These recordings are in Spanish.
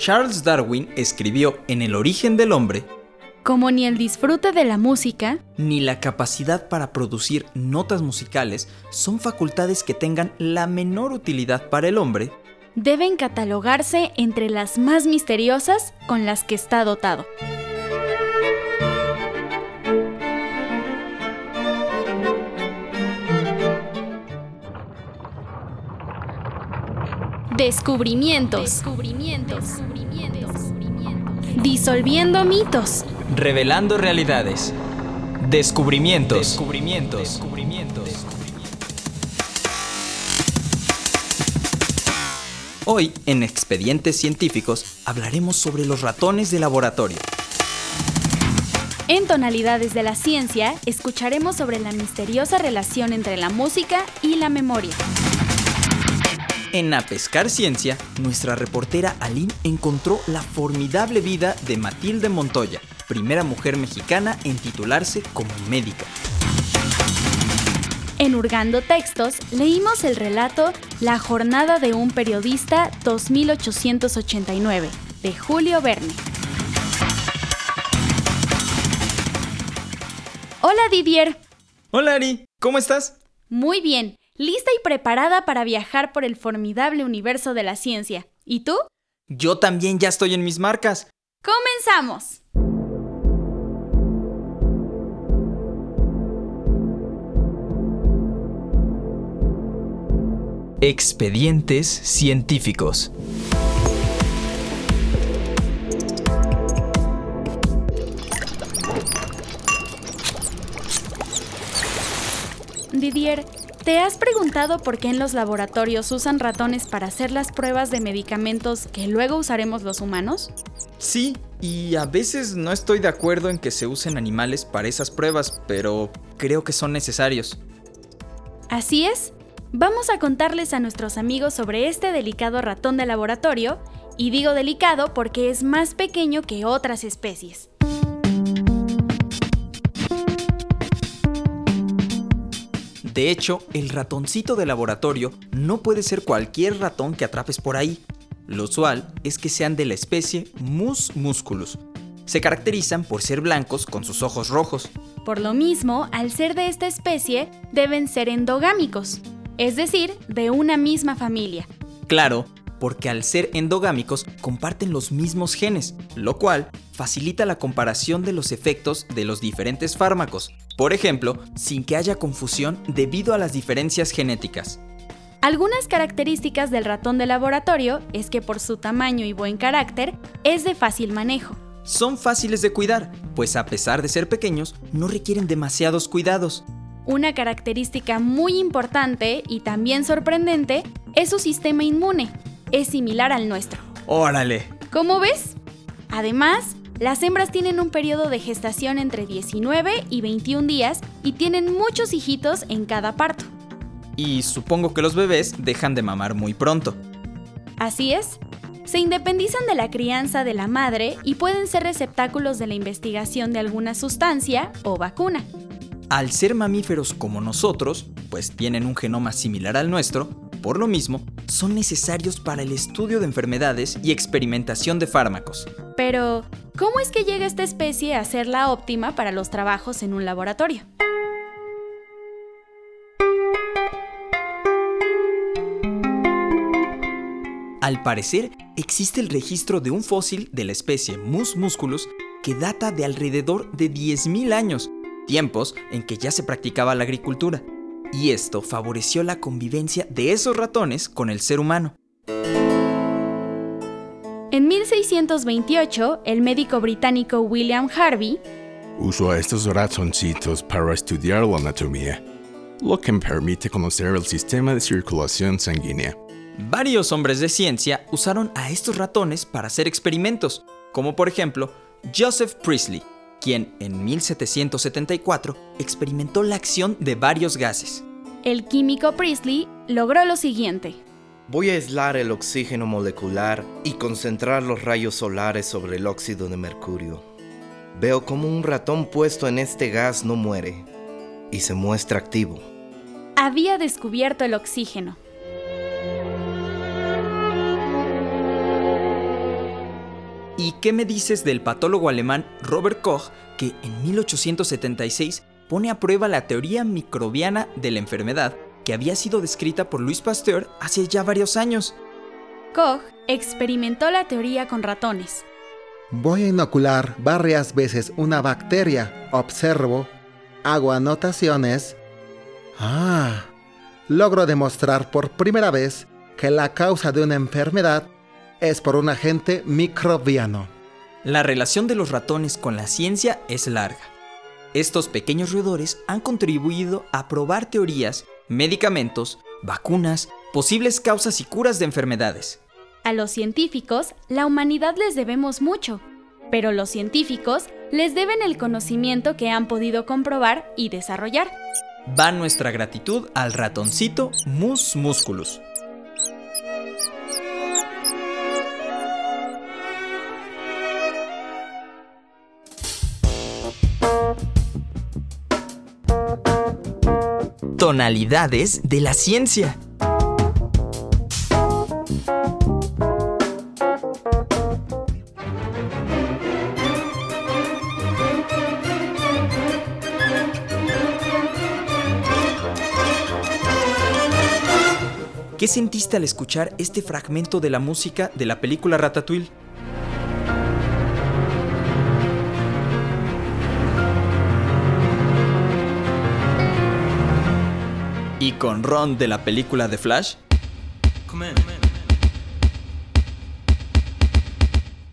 Charles Darwin escribió en El origen del hombre como ni el disfrute de la música, ni la capacidad para producir notas musicales son facultades que tengan la menor utilidad para el hombre, deben catalogarse entre las más misteriosas con las que está dotado. Descubrimientos. Disolviendo mitos. Revelando realidades. Descubrimientos. Descubrimientos. Hoy, en Expedientes Científicos, hablaremos sobre los ratones de laboratorio. En Tonalidades de la Ciencia, escucharemos sobre la misteriosa relación entre la música y la memoria. En A Pescar Ciencia, nuestra reportera Aline encontró la formidable vida de Matilde Montoya, primera mujer mexicana en titularse como médica. En Hurgando Textos leímos el relato La jornada de un periodista 2889 de Julio Verne. Hola Didier. Hola Ari, ¿cómo estás? Muy bien lista y preparada para viajar por el formidable universo de la ciencia. ¿Y tú? Yo también ya estoy en mis marcas. ¡Comenzamos! Expedientes científicos. Didier, ¿Te has preguntado por qué en los laboratorios usan ratones para hacer las pruebas de medicamentos que luego usaremos los humanos? Sí, y a veces no estoy de acuerdo en que se usen animales para esas pruebas, pero creo que son necesarios. Así es. Vamos a contarles a nuestros amigos sobre este delicado ratón de laboratorio, y digo delicado porque es más pequeño que otras especies. De hecho, el ratoncito de laboratorio no puede ser cualquier ratón que atrapes por ahí. Lo usual es que sean de la especie Mus musculus. Se caracterizan por ser blancos con sus ojos rojos. Por lo mismo, al ser de esta especie, deben ser endogámicos, es decir, de una misma familia. Claro, porque al ser endogámicos comparten los mismos genes, lo cual facilita la comparación de los efectos de los diferentes fármacos, por ejemplo, sin que haya confusión debido a las diferencias genéticas. Algunas características del ratón de laboratorio es que por su tamaño y buen carácter es de fácil manejo. Son fáciles de cuidar, pues a pesar de ser pequeños, no requieren demasiados cuidados. Una característica muy importante y también sorprendente es su sistema inmune. Es similar al nuestro. Órale. ¿Cómo ves? Además, las hembras tienen un periodo de gestación entre 19 y 21 días y tienen muchos hijitos en cada parto. Y supongo que los bebés dejan de mamar muy pronto. Así es. Se independizan de la crianza de la madre y pueden ser receptáculos de la investigación de alguna sustancia o vacuna. Al ser mamíferos como nosotros, pues tienen un genoma similar al nuestro, por lo mismo, son necesarios para el estudio de enfermedades y experimentación de fármacos. Pero, ¿cómo es que llega esta especie a ser la óptima para los trabajos en un laboratorio? Al parecer, existe el registro de un fósil de la especie Mus musculus que data de alrededor de 10.000 años, tiempos en que ya se practicaba la agricultura, y esto favoreció la convivencia de esos ratones con el ser humano. En 1628, el médico británico William Harvey usó a estos ratoncitos para estudiar la anatomía, lo que me permite conocer el sistema de circulación sanguínea. Varios hombres de ciencia usaron a estos ratones para hacer experimentos, como por ejemplo Joseph Priestley, quien en 1774 experimentó la acción de varios gases. El químico Priestley logró lo siguiente. Voy a aislar el oxígeno molecular y concentrar los rayos solares sobre el óxido de mercurio. Veo como un ratón puesto en este gas no muere y se muestra activo. Había descubierto el oxígeno. ¿Y qué me dices del patólogo alemán Robert Koch, que en 1876 pone a prueba la teoría microbiana de la enfermedad que había sido descrita por Louis Pasteur hace ya varios años? Koch experimentó la teoría con ratones. Voy a inocular varias veces una bacteria. Observo. Hago anotaciones. Ah, logro demostrar por primera vez que la causa de una enfermedad es por un agente microbiano. La relación de los ratones con la ciencia es larga. Estos pequeños roedores han contribuido a probar teorías, medicamentos, vacunas, posibles causas y curas de enfermedades. A los científicos, la humanidad les debemos mucho, pero los científicos les deben el conocimiento que han podido comprobar y desarrollar. Va nuestra gratitud al ratoncito Mus Musculus. Tonalidades de la ciencia. ¿Qué sentiste al escuchar este fragmento de la música de la película Ratatouille? ¿Y con Ron de la película de Flash?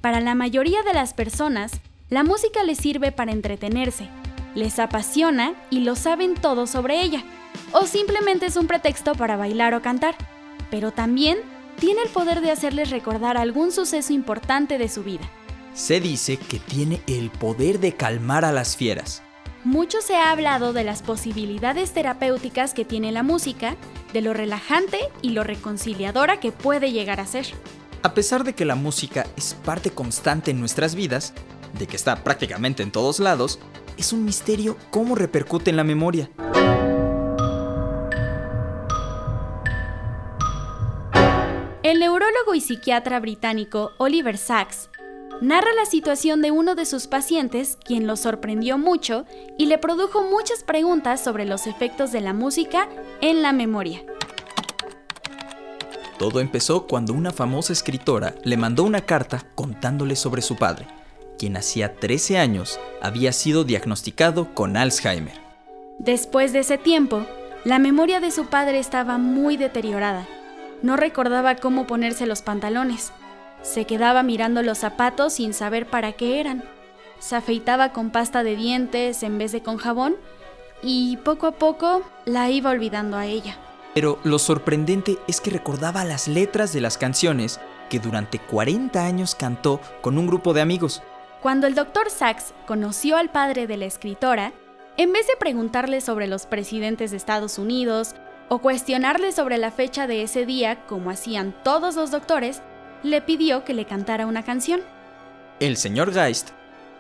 Para la mayoría de las personas, la música les sirve para entretenerse, les apasiona y lo saben todo sobre ella, o simplemente es un pretexto para bailar o cantar pero también tiene el poder de hacerles recordar algún suceso importante de su vida. Se dice que tiene el poder de calmar a las fieras. Mucho se ha hablado de las posibilidades terapéuticas que tiene la música, de lo relajante y lo reconciliadora que puede llegar a ser. A pesar de que la música es parte constante en nuestras vidas, de que está prácticamente en todos lados, es un misterio cómo repercute en la memoria. El neurólogo y psiquiatra británico Oliver Sacks narra la situación de uno de sus pacientes, quien lo sorprendió mucho y le produjo muchas preguntas sobre los efectos de la música en la memoria. Todo empezó cuando una famosa escritora le mandó una carta contándole sobre su padre, quien hacía 13 años había sido diagnosticado con Alzheimer. Después de ese tiempo, la memoria de su padre estaba muy deteriorada no recordaba cómo ponerse los pantalones. Se quedaba mirando los zapatos sin saber para qué eran. Se afeitaba con pasta de dientes en vez de con jabón y poco a poco la iba olvidando a ella. Pero lo sorprendente es que recordaba las letras de las canciones que durante 40 años cantó con un grupo de amigos. Cuando el doctor Sachs conoció al padre de la escritora, en vez de preguntarle sobre los presidentes de Estados Unidos o cuestionarle sobre la fecha de ese día, como hacían todos los doctores, le pidió que le cantara una canción. El señor Geist,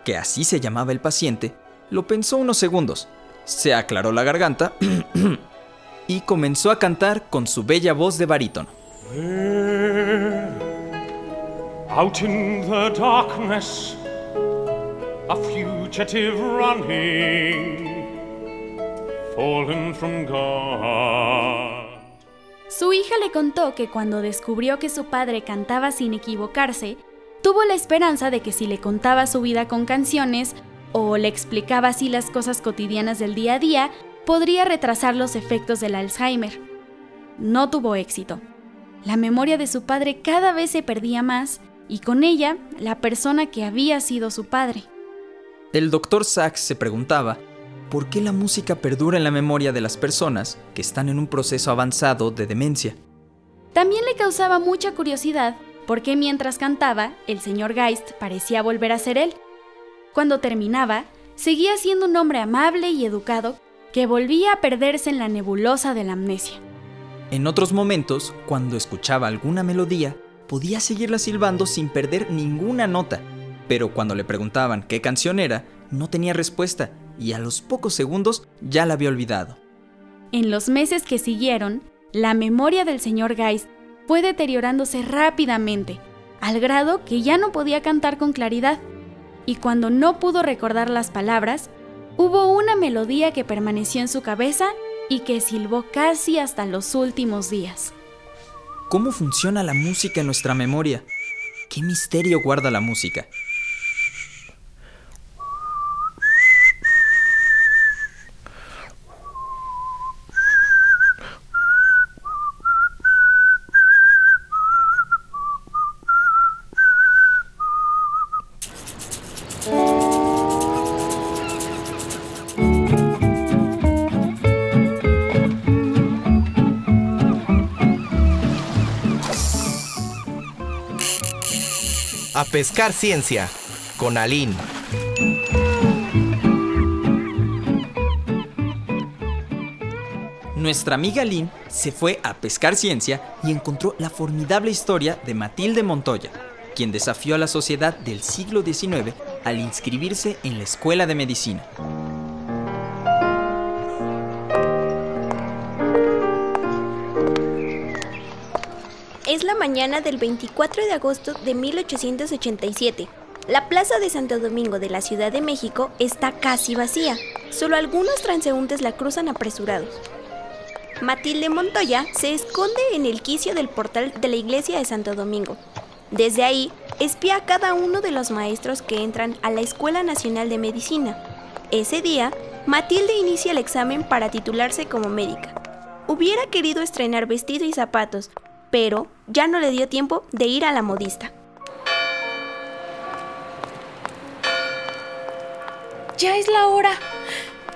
que así se llamaba el paciente, lo pensó unos segundos, se aclaró la garganta y comenzó a cantar con su bella voz de barítono. Out in the darkness, a fugitive running. Su hija le contó que cuando descubrió que su padre cantaba sin equivocarse, tuvo la esperanza de que si le contaba su vida con canciones o le explicaba así las cosas cotidianas del día a día, podría retrasar los efectos del Alzheimer. No tuvo éxito. La memoria de su padre cada vez se perdía más y con ella la persona que había sido su padre. El doctor Sachs se preguntaba por qué la música perdura en la memoria de las personas que están en un proceso avanzado de demencia. También le causaba mucha curiosidad por qué mientras cantaba el señor Geist parecía volver a ser él. Cuando terminaba, seguía siendo un hombre amable y educado que volvía a perderse en la nebulosa de la amnesia. En otros momentos, cuando escuchaba alguna melodía, podía seguirla silbando sin perder ninguna nota, pero cuando le preguntaban qué canción era, no tenía respuesta y a los pocos segundos ya la había olvidado. En los meses que siguieron, la memoria del señor Geist fue deteriorándose rápidamente, al grado que ya no podía cantar con claridad, y cuando no pudo recordar las palabras, hubo una melodía que permaneció en su cabeza y que silbó casi hasta los últimos días. ¿Cómo funciona la música en nuestra memoria? ¿Qué misterio guarda la música? Pescar ciencia con Aline. Nuestra amiga Lynn se fue a pescar ciencia y encontró la formidable historia de Matilde Montoya, quien desafió a la sociedad del siglo XIX al inscribirse en la Escuela de Medicina. Es la mañana del 24 de agosto de 1887. La plaza de Santo Domingo de la Ciudad de México está casi vacía. Solo algunos transeúntes la cruzan apresurados. Matilde Montoya se esconde en el quicio del portal de la iglesia de Santo Domingo. Desde ahí, espía a cada uno de los maestros que entran a la Escuela Nacional de Medicina. Ese día, Matilde inicia el examen para titularse como médica. Hubiera querido estrenar vestido y zapatos, pero ya no le dio tiempo de ir a la modista. Ya es la hora.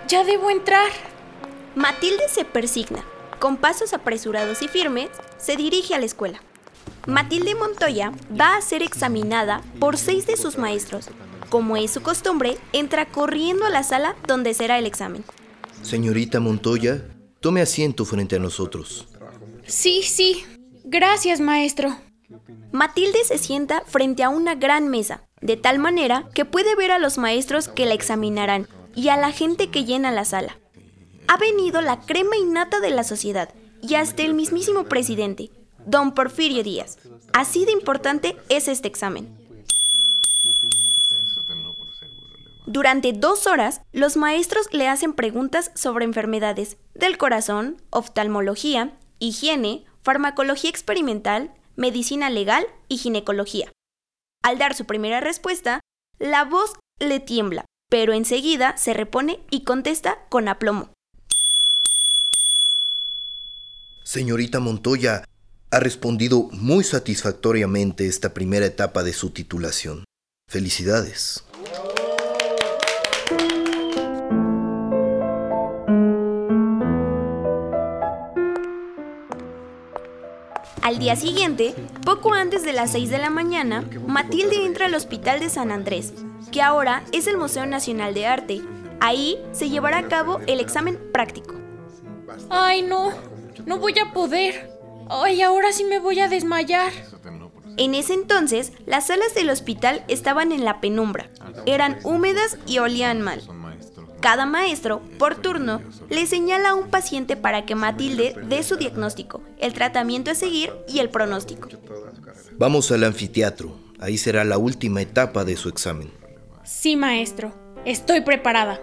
Ya debo entrar. Matilde se persigna. Con pasos apresurados y firmes, se dirige a la escuela. Matilde Montoya va a ser examinada por seis de sus maestros. Como es su costumbre, entra corriendo a la sala donde será el examen. Señorita Montoya, tome asiento frente a nosotros. Sí, sí. Gracias, maestro. Matilde se sienta frente a una gran mesa, de tal manera que puede ver a los maestros que la examinarán y a la gente que llena la sala. Ha venido la crema innata de la sociedad y hasta el mismísimo presidente, don Porfirio Díaz. Así de importante es este examen. Durante dos horas, los maestros le hacen preguntas sobre enfermedades del corazón, oftalmología, higiene, farmacología experimental, medicina legal y ginecología. Al dar su primera respuesta, la voz le tiembla, pero enseguida se repone y contesta con aplomo. Señorita Montoya, ha respondido muy satisfactoriamente esta primera etapa de su titulación. Felicidades. Al día siguiente, poco antes de las 6 de la mañana, Matilde entra al Hospital de San Andrés, que ahora es el Museo Nacional de Arte. Ahí se llevará a cabo el examen práctico. Ay, no. No voy a poder. Ay, ahora sí me voy a desmayar. En ese entonces, las salas del hospital estaban en la penumbra. Eran húmedas y olían mal. Cada maestro, por turno, le señala a un paciente para que Matilde dé su diagnóstico, el tratamiento a seguir y el pronóstico. Vamos al anfiteatro. Ahí será la última etapa de su examen. Sí, maestro. Estoy preparada.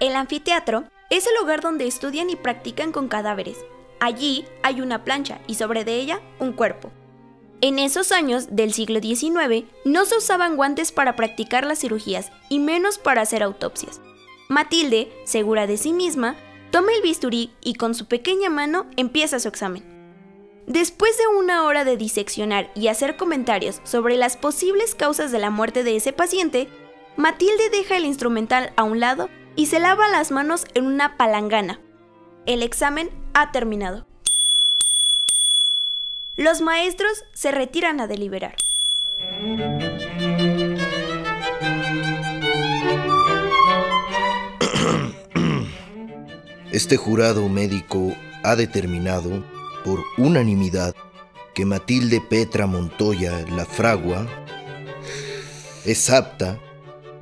El anfiteatro es el lugar donde estudian y practican con cadáveres. Allí hay una plancha y sobre de ella un cuerpo. En esos años del siglo XIX no se usaban guantes para practicar las cirugías y menos para hacer autopsias. Matilde, segura de sí misma, toma el bisturí y con su pequeña mano empieza su examen. Después de una hora de diseccionar y hacer comentarios sobre las posibles causas de la muerte de ese paciente, Matilde deja el instrumental a un lado y se lava las manos en una palangana. El examen ha terminado. Los maestros se retiran a deliberar. Este jurado médico ha determinado, por unanimidad, que Matilde Petra Montoya la fragua es apta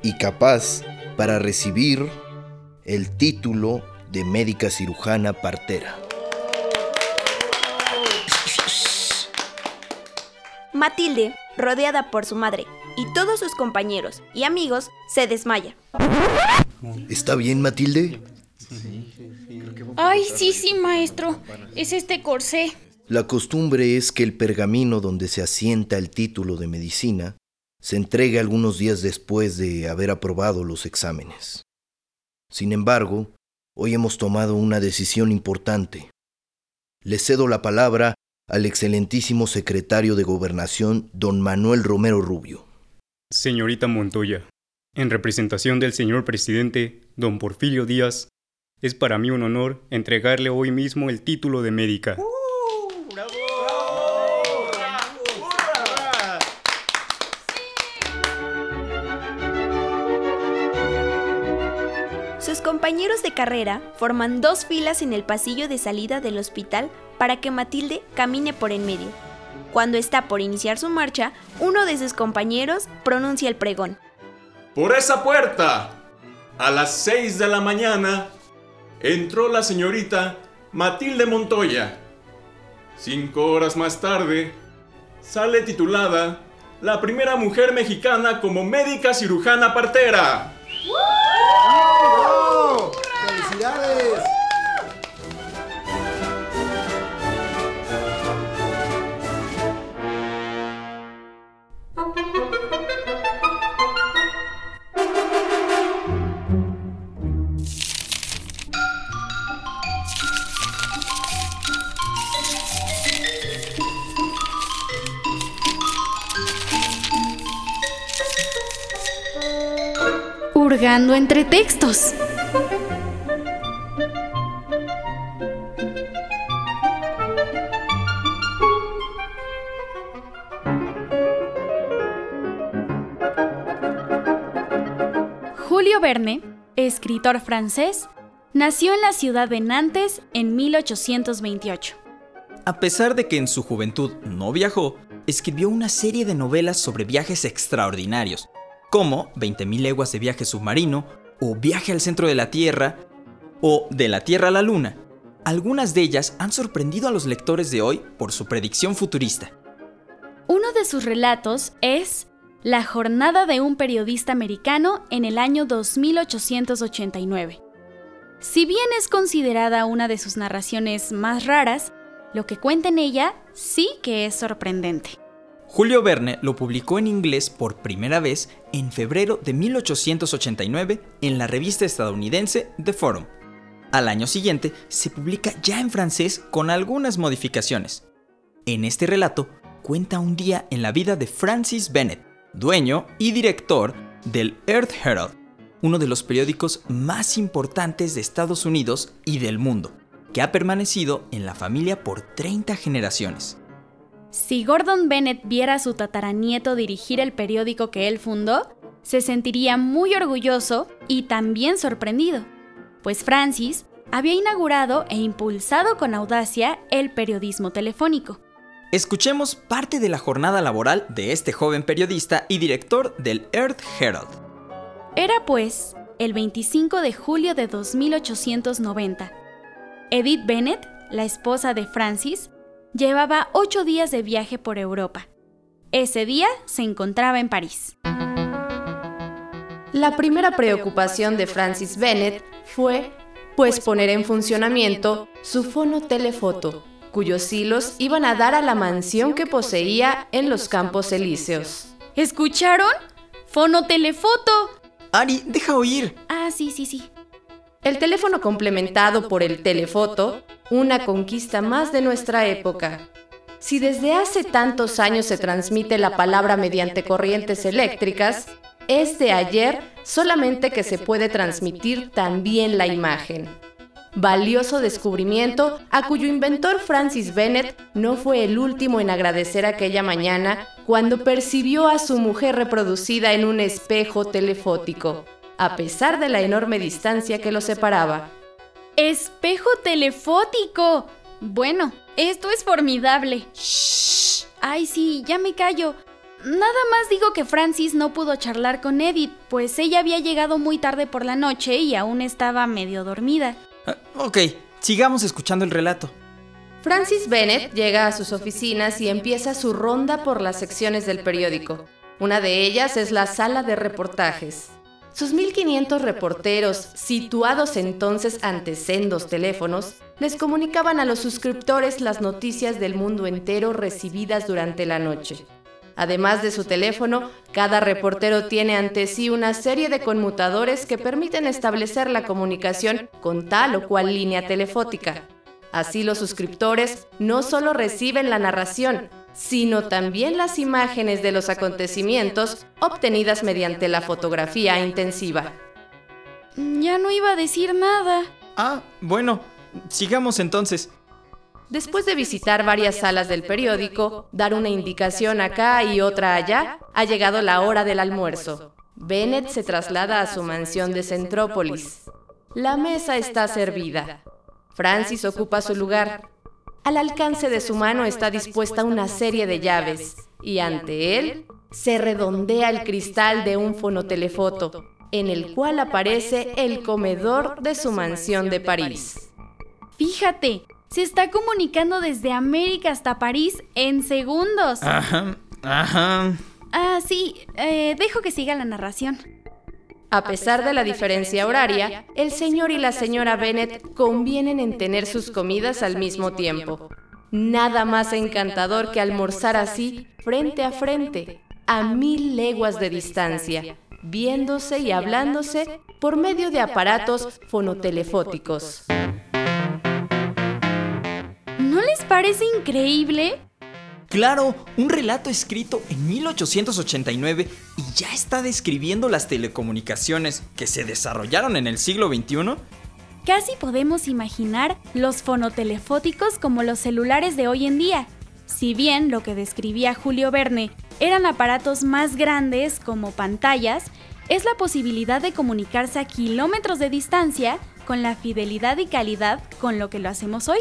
y capaz para recibir el título de médica cirujana partera. Matilde, rodeada por su madre y todos sus compañeros y amigos, se desmaya. ¿Está bien, Matilde? Ay, sí, sí, maestro. Es este corsé. La costumbre es que el pergamino donde se asienta el título de medicina se entregue algunos días después de haber aprobado los exámenes. Sin embargo, hoy hemos tomado una decisión importante. Le cedo la palabra al excelentísimo secretario de Gobernación, don Manuel Romero Rubio. Señorita Montoya, en representación del señor presidente, don Porfirio Díaz, es para mí un honor entregarle hoy mismo el título de médica. Compañeros de carrera forman dos filas en el pasillo de salida del hospital para que Matilde camine por en medio. Cuando está por iniciar su marcha, uno de sus compañeros pronuncia el pregón. Por esa puerta, a las 6 de la mañana, entró la señorita Matilde Montoya. Cinco horas más tarde, sale titulada la primera mujer mexicana como médica cirujana partera. ¡Felicidades! Hurgando entre textos. Julio Verne, escritor francés, nació en la ciudad de Nantes en 1828. A pesar de que en su juventud no viajó, escribió una serie de novelas sobre viajes extraordinarios, como 20.000 leguas de viaje submarino, o Viaje al centro de la Tierra, o De la Tierra a la Luna. Algunas de ellas han sorprendido a los lectores de hoy por su predicción futurista. Uno de sus relatos es La jornada de un periodista americano en el año 2889. Si bien es considerada una de sus narraciones más raras, lo que cuenta en ella sí que es sorprendente. Julio Verne lo publicó en inglés por primera vez en febrero de 1889 en la revista estadounidense The Forum. Al año siguiente se publica ya en francés con algunas modificaciones. En este relato cuenta un día en la vida de Francis Bennett, dueño y director del Earth Herald, uno de los periódicos más importantes de Estados Unidos y del mundo, que ha permanecido en la familia por 30 generaciones. Si Gordon Bennett viera a su tataranieto dirigir el periódico que él fundó, se sentiría muy orgulloso y también sorprendido, pues Francis había inaugurado e impulsado con audacia el periodismo telefónico. Escuchemos parte de la jornada laboral de este joven periodista y director del Earth Herald. Era pues el 25 de julio de 2890. Edith Bennett, la esposa de Francis, llevaba ocho días de viaje por Europa. Ese día se encontraba en París. La primera preocupación de Francis Bennett fue, pues, poner en funcionamiento su fonotelefoto, cuyos hilos iban a dar a la mansión que poseía en los Campos Elíseos. ¿Escucharon? ¡Fonotelefoto! Ari, deja oír. Ah, sí, sí, sí. El teléfono complementado por el telefoto, una conquista más de nuestra época. Si desde hace tantos años se transmite la palabra mediante corrientes eléctricas, es de ayer solamente que se puede transmitir también la imagen. Valioso descubrimiento a cuyo inventor Francis Bennett no fue el último en agradecer aquella mañana cuando percibió a su mujer reproducida en un espejo telefótico, a pesar de la enorme distancia que los separaba. ¡Espejo telefótico! Bueno, Esto es formidable. Shh. Ay, sí, ya me callo. Nada más digo que Francis no pudo charlar con Edith, pues ella había llegado muy tarde por la noche y aún estaba medio dormida. Ah, ok, sigamos escuchando el relato. Francis Bennett llega a sus oficinas y empieza su ronda por las secciones del periódico. Una de ellas es la sala de reportajes. Sus 1.500 reporteros, situados entonces ante sendos teléfonos, les comunicaban a los suscriptores las noticias del mundo entero recibidas durante la noche. Además de su teléfono, cada reportero tiene ante sí una serie de conmutadores que permiten establecer la comunicación con tal o cual línea telefónica. Así los suscriptores no solo reciben la narración, sino también las imágenes de los acontecimientos obtenidas mediante la fotografía intensiva. Ya no iba a decir nada. Ah, bueno, sigamos entonces. Después de visitar varias salas del periódico, dar una indicación acá y otra allá, ha llegado la hora del almuerzo. Bennett se traslada a su mansión de Centrópolis. La mesa está servida. Francis ocupa su lugar. Al alcance de su mano está dispuesta una serie de llaves y ante él se redondea el cristal de un fonotelefoto, en el cual aparece el comedor de su mansión de París. Fíjate, se está comunicando desde América hasta París en segundos. Ajá, ajá. Ah, sí, eh, dejo que siga la narración. A pesar de la diferencia horaria, el señor y la señora Bennett convienen en tener sus comidas al mismo tiempo. Nada más encantador que almorzar así, frente a frente, a mil leguas de distancia, viéndose y hablándose por medio de aparatos fonotelefóticos. ¿No les parece increíble? Claro, un relato escrito en 1889 y ya está describiendo las telecomunicaciones que se desarrollaron en el siglo XXI. Casi podemos imaginar los fonotelefóticos como los celulares de hoy en día. Si bien lo que describía Julio Verne eran aparatos más grandes como pantallas, es la posibilidad de comunicarse a kilómetros de distancia con la fidelidad y calidad con lo que lo hacemos hoy.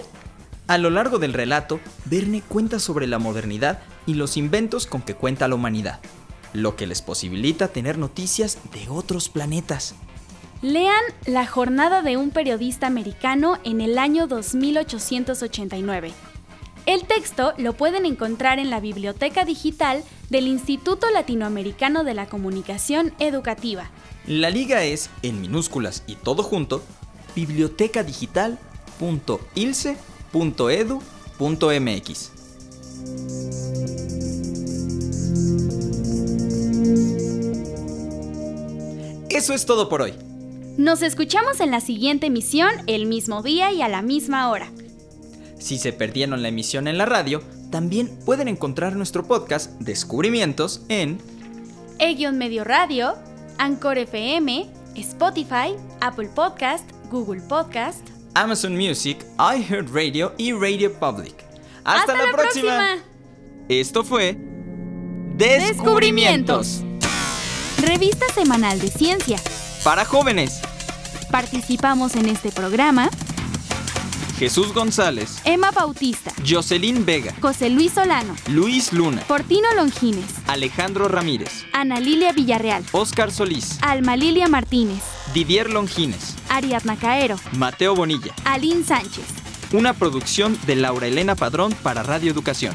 A lo largo del relato, Verne cuenta sobre la modernidad y los inventos con que cuenta la humanidad, lo que les posibilita tener noticias de otros planetas. Lean La jornada de un periodista americano en el año 2889. El texto lo pueden encontrar en la biblioteca digital del Instituto Latinoamericano de la Comunicación Educativa. La liga es, en minúsculas y todo junto, bibliotecadigital.ilce.com .edu.mx. Eso es todo por hoy. Nos escuchamos en la siguiente emisión el mismo día y a la misma hora. Si se perdieron la emisión en la radio, también pueden encontrar nuestro podcast Descubrimientos en E-Medio Radio, Anchor FM, Spotify, Apple Podcast, Google Podcast, Amazon Music, iHeartRadio y Radio Public. ¡Hasta, la, próxima! Esto fue Descubrimientos. Revista semanal de ciencia. Para jóvenes. Participamos en este programa. Jesús González, Emma Bautista, Jocelyn Vega, José Luis Solano, Luis Luna, Portino Longines, Alejandro Ramírez, Ana Lilia Villarreal, Oscar Solís, Alma Lilia Martínez, Didier Longines, Ariadna Caero, Mateo Bonilla, Aline Sánchez. Una producción de Laura Elena Padrón para Radio Educación.